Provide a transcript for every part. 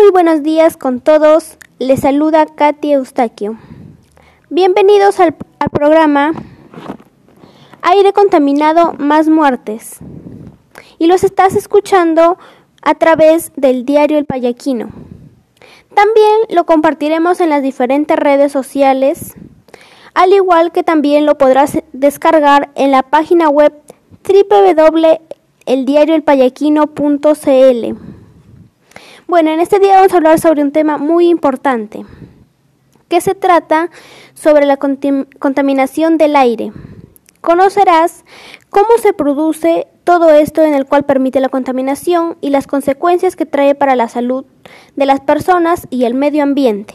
muy buenos días con todos. Les saluda Katy Eustaquio. Bienvenidos al, al programa Aire contaminado más muertes. Y los estás escuchando a través del diario El Payaquino. También lo compartiremos en las diferentes redes sociales, al igual que también lo podrás descargar en la página web www.eldiarioelpayaquino.cl. Bueno, en este día vamos a hablar sobre un tema muy importante, que se trata sobre la contaminación del aire. Conocerás cómo se produce todo esto en el cual permite la contaminación y las consecuencias que trae para la salud de las personas y el medio ambiente.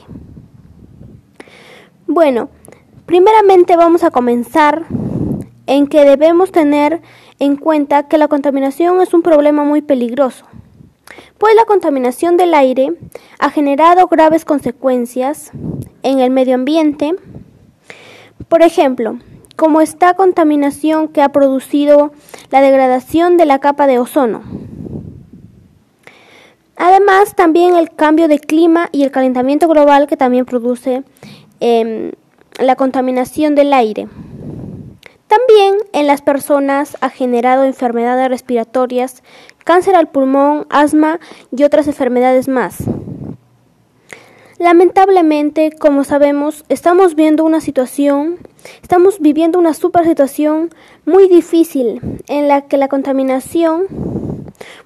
Bueno, primeramente vamos a comenzar en que debemos tener en cuenta que la contaminación es un problema muy peligroso, pues la contaminación del aire ha generado graves consecuencias en el medio ambiente. Por ejemplo, como esta contaminación que ha producido la degradación de la capa de ozono. Además, también el cambio de clima y el calentamiento global que también produce em, la contaminación del aire. También en las personas ha generado enfermedades respiratorias, cáncer al pulmón, asma y otras enfermedades más. Lamentablemente, como sabemos, estamos viendo una situación, estamos viviendo una super situación muy difícil en la que la contaminación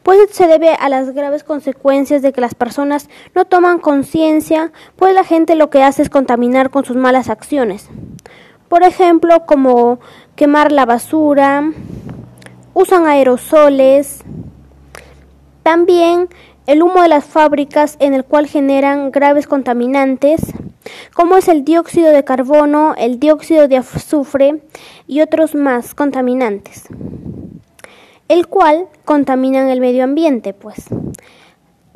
pues se debe a las graves consecuencias de que las personas no toman conciencia, pues la gente lo que hace es contaminar con sus malas acciones. Por ejemplo, como quemar la basura, usan aerosoles, también el humo de las fábricas en el cual generan graves contaminantes, como es el dióxido de carbono, el dióxido de azufre y otros más contaminantes, el cual contaminan el medio ambiente, pues.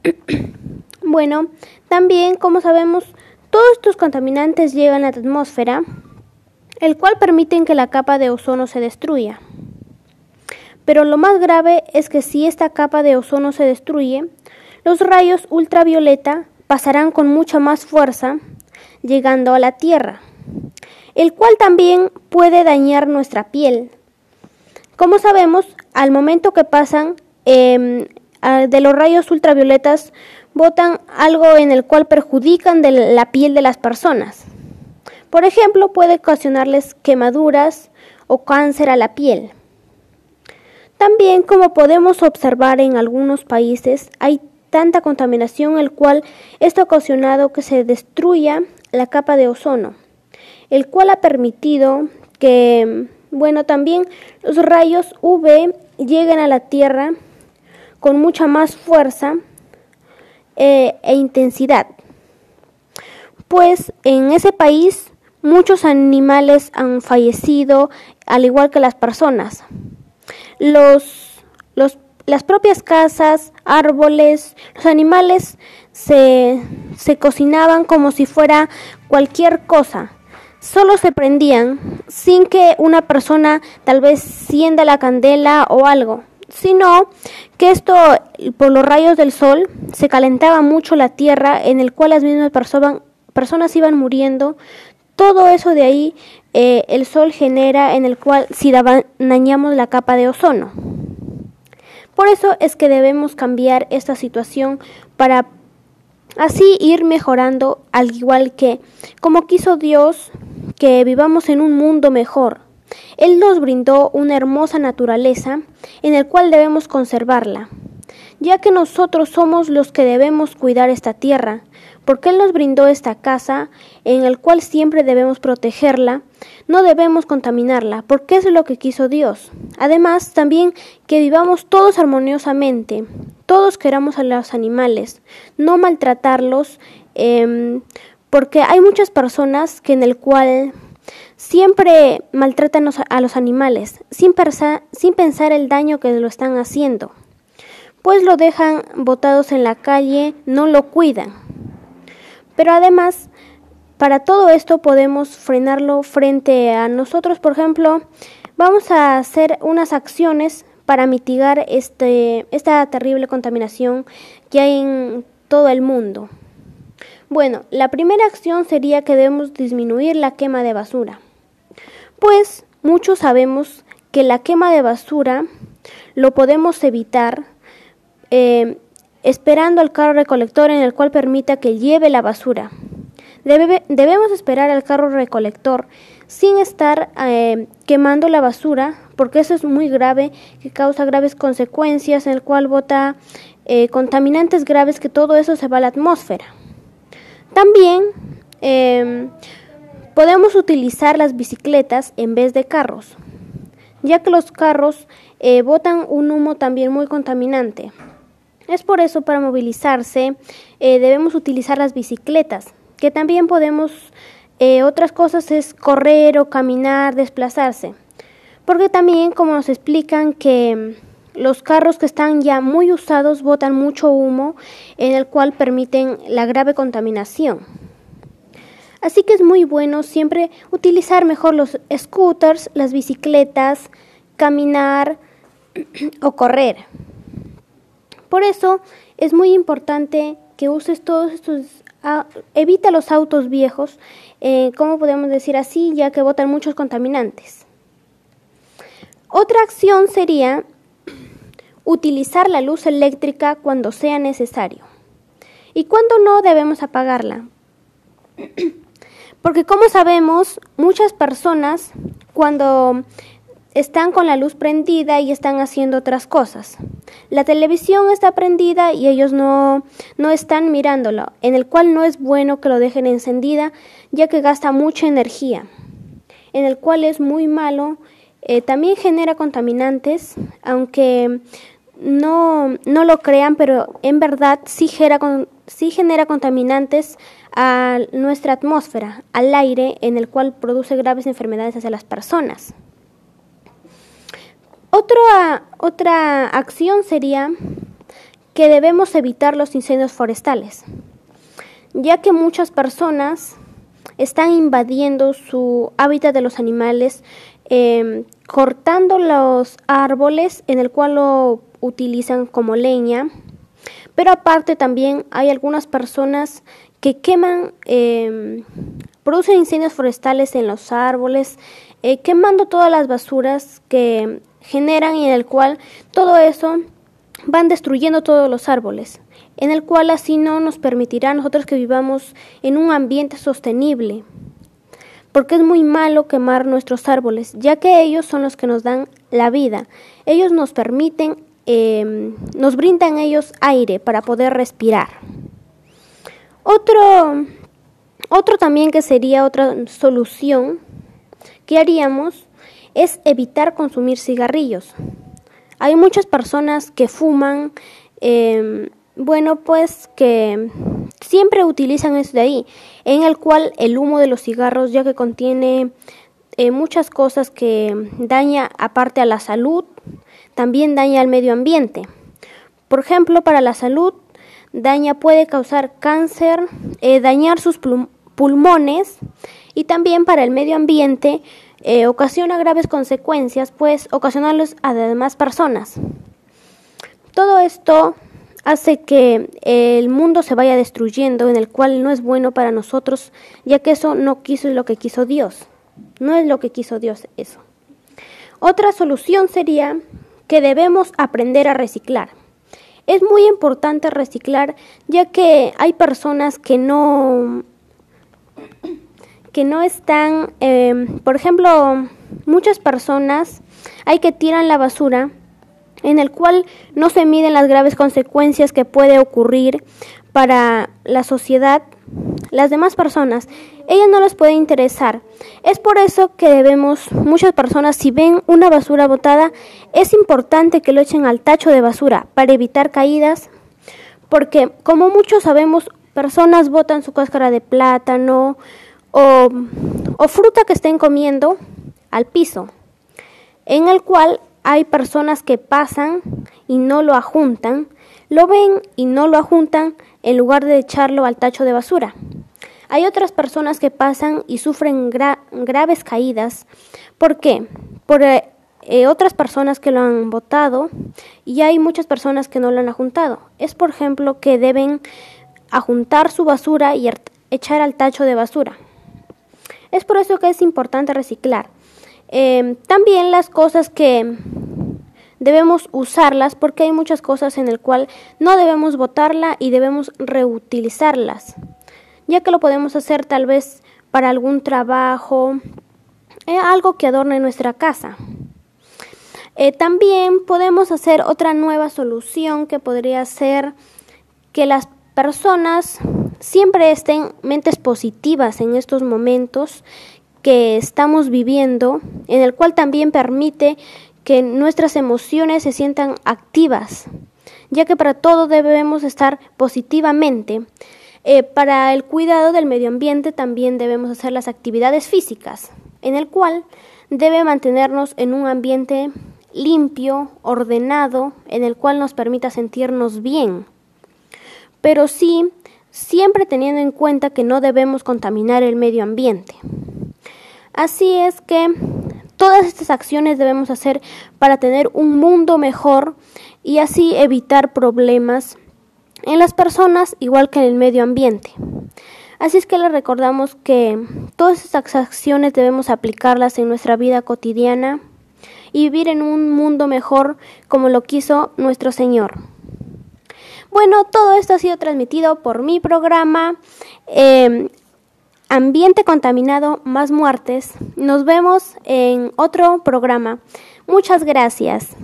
bueno, también, como sabemos, todos estos contaminantes llegan a la atmósfera, el cual permiten que la capa de ozono se destruya. Pero lo más grave es que si esta capa de ozono se destruye, los rayos ultravioleta pasarán con mucha más fuerza, llegando a la Tierra, el cual también puede dañar nuestra piel. Como sabemos, al momento que pasan em, de los rayos ultravioletas, botan algo en el cual perjudican de la piel de las personas. Por ejemplo, puede ocasionarles quemaduras o cáncer a la piel. También, como podemos observar en algunos países, hay tanta contaminación, el cual esto ha ocasionado que se destruya la capa de ozono, el cual ha permitido que, bueno, también los rayos UV lleguen a la Tierra con mucha más fuerza eh, e intensidad. Pues en ese país muchos animales han fallecido, al igual que las personas. Los, los las propias casas, árboles, los animales se, se cocinaban como si fuera cualquier cosa. Solo se prendían sin que una persona tal vez sienda la candela o algo, sino que esto por los rayos del sol se calentaba mucho la tierra en el cual las mismas personas, personas iban muriendo. Todo eso de ahí eh, el sol genera en el cual si dañamos la capa de ozono. Por eso es que debemos cambiar esta situación para así ir mejorando al igual que como quiso Dios que vivamos en un mundo mejor. Él nos brindó una hermosa naturaleza en el cual debemos conservarla, ya que nosotros somos los que debemos cuidar esta tierra, porque Él nos brindó esta casa en el cual siempre debemos protegerla, no debemos contaminarla, porque es lo que quiso Dios. Además, también que vivamos todos armoniosamente, todos queramos a los animales, no maltratarlos, em, porque hay muchas personas que en el cual siempre maltratan a los animales, sin, sin pensar el daño que lo están haciendo, pues lo dejan botados en la calle, no lo cuidan. Pero además, para todo esto podemos frenarlo frente a nosotros, por ejemplo, vamos a hacer unas acciones para mitigar este, esta terrible contaminación que hay en todo el mundo. Bueno, la primera acción sería que debemos disminuir la quema de basura. Pues muchos sabemos que la quema de basura lo podemos evitar eh, esperando al carro recolector en el cual permita que lleve la basura. debemos esperar al carro recolector sin estar eh, quemando la basura, porque eso es muy grave, que causa graves consecuencias, en el cual bota eh, contaminantes graves, que todo eso se va a la atmósfera. También em, podemos utilizar las bicicletas en vez de carros, ya que los carros eh, botan un humo también muy contaminante. Es por eso para movilizarse eh, debemos utilizar las bicicletas, que también podemos, eh, otras cosas es correr o caminar, desplazarse. Porque también como nos explican que los carros que están ya muy usados botan mucho humo en el cual permiten la grave contaminación. Así que es muy bueno siempre utilizar mejor los scooters, las bicicletas, caminar o correr. Por eso es muy importante que uses todos estos, evita los autos viejos, eh, como podemos decir así, ya que botan muchos contaminantes. Otra acción sería utilizar la luz eléctrica cuando sea necesario. ¿Y cuando no debemos apagarla? Porque como sabemos, muchas personas cuando están con la luz prendida y están haciendo otras cosas. La televisión está prendida y ellos no, no están mirándolo, en el cual no es bueno que lo dejen encendida, ya que gasta mucha energía, en el cual es muy malo. Eh, también genera contaminantes, aunque no, no lo crean, pero en verdad sí genera, sí genera contaminantes a nuestra atmósfera, al aire, en el cual produce graves enfermedades hacia las personas. Otra, otra acción sería que debemos evitar los incendios forestales, ya que muchas personas están invadiendo su hábitat de los animales, em, cortando los árboles en el cual lo utilizan como leña, pero aparte también hay algunas personas que queman, em, producen incendios forestales en los árboles, eh, quemando todas las basuras que generan y en el cual todo eso van destruyendo todos los árboles, en el cual así no nos permitirá nosotros que vivamos en un ambiente sostenible porque es muy malo quemar nuestros árboles, ya que ellos son los que nos dan la vida. Ellos nos permiten Em, nos brindan ellos aire para poder respirar. Otro, otro también que sería otra solución que haríamos es evitar consumir cigarrillos. Hay muchas personas que fuman, em, bueno, pues que siempre utilizan eso de ahí, en el cual el humo de los cigarros, ya que contiene eh, muchas cosas que daña aparte a la salud, también daña al medio ambiente. Por ejemplo, para la salud, daña puede causar cáncer, eh, dañar sus pulmones y también para el medio ambiente eh, ocasiona graves consecuencias, pues ocasionarlos a demás personas. Todo esto hace que el mundo se vaya destruyendo, en el cual no es bueno para nosotros, ya que eso no quiso lo que quiso Dios. No es lo que quiso Dios eso. Otra solución sería que debemos aprender a reciclar. Es muy importante reciclar ya que hay personas que no que no están, em, por ejemplo, muchas personas hay que tiran la basura en el cual no se miden las graves consecuencias que puede ocurrir para la sociedad las demás personas, ellas no les puede interesar. Es por eso que debemos, muchas personas, si ven una basura botada, es importante que lo echen al tacho de basura para evitar caídas, porque como muchos sabemos, personas botan su cáscara de plátano o, fruta que estén comiendo al piso, en el cual hay personas que pasan y no lo ajuntan, lo ven y no lo ajuntan en lugar de echarlo al tacho de basura. Hay otras personas que pasan y sufren graves caídas. ¿Por qué? Por eh, eh, otras personas que lo han votado y hay muchas personas que no lo han juntado. Es, por ejemplo, que deben a juntar su basura y echar al tacho de basura. Es por eso que es importante reciclar. Em, también las cosas que debemos usarlas porque hay muchas cosas en el cual no debemos botarla y debemos reutilizarlas, ya que lo podemos hacer tal vez para algún trabajo, eh, algo que adorne nuestra casa. Eh, también podemos hacer otra nueva solución que podría ser que las personas siempre estén mentes positivas en estos momentos que estamos viviendo, en el cual también permite que nuestras emociones se sientan activas, ya que para todo debemos estar positivamente. Eh, para el cuidado del medio ambiente también debemos hacer las actividades físicas, en el cual debe mantenernos en un ambiente limpio, ordenado, en el cual nos permita sentirnos bien. Pero sí, siempre teniendo en cuenta que no debemos contaminar el medio ambiente. Así es que todas estas acciones debemos hacer para tener un mundo mejor y así evitar problemas en las personas igual que en el medio ambiente. Así es que les recordamos que todas estas acciones debemos aplicarlas en nuestra vida cotidiana y vivir en un mundo mejor como lo quiso nuestro Señor. Bueno, todo esto ha sido transmitido por mi programa eh, Ambiente contaminado más muertes. Nos vemos en otro programa. Muchas gracias.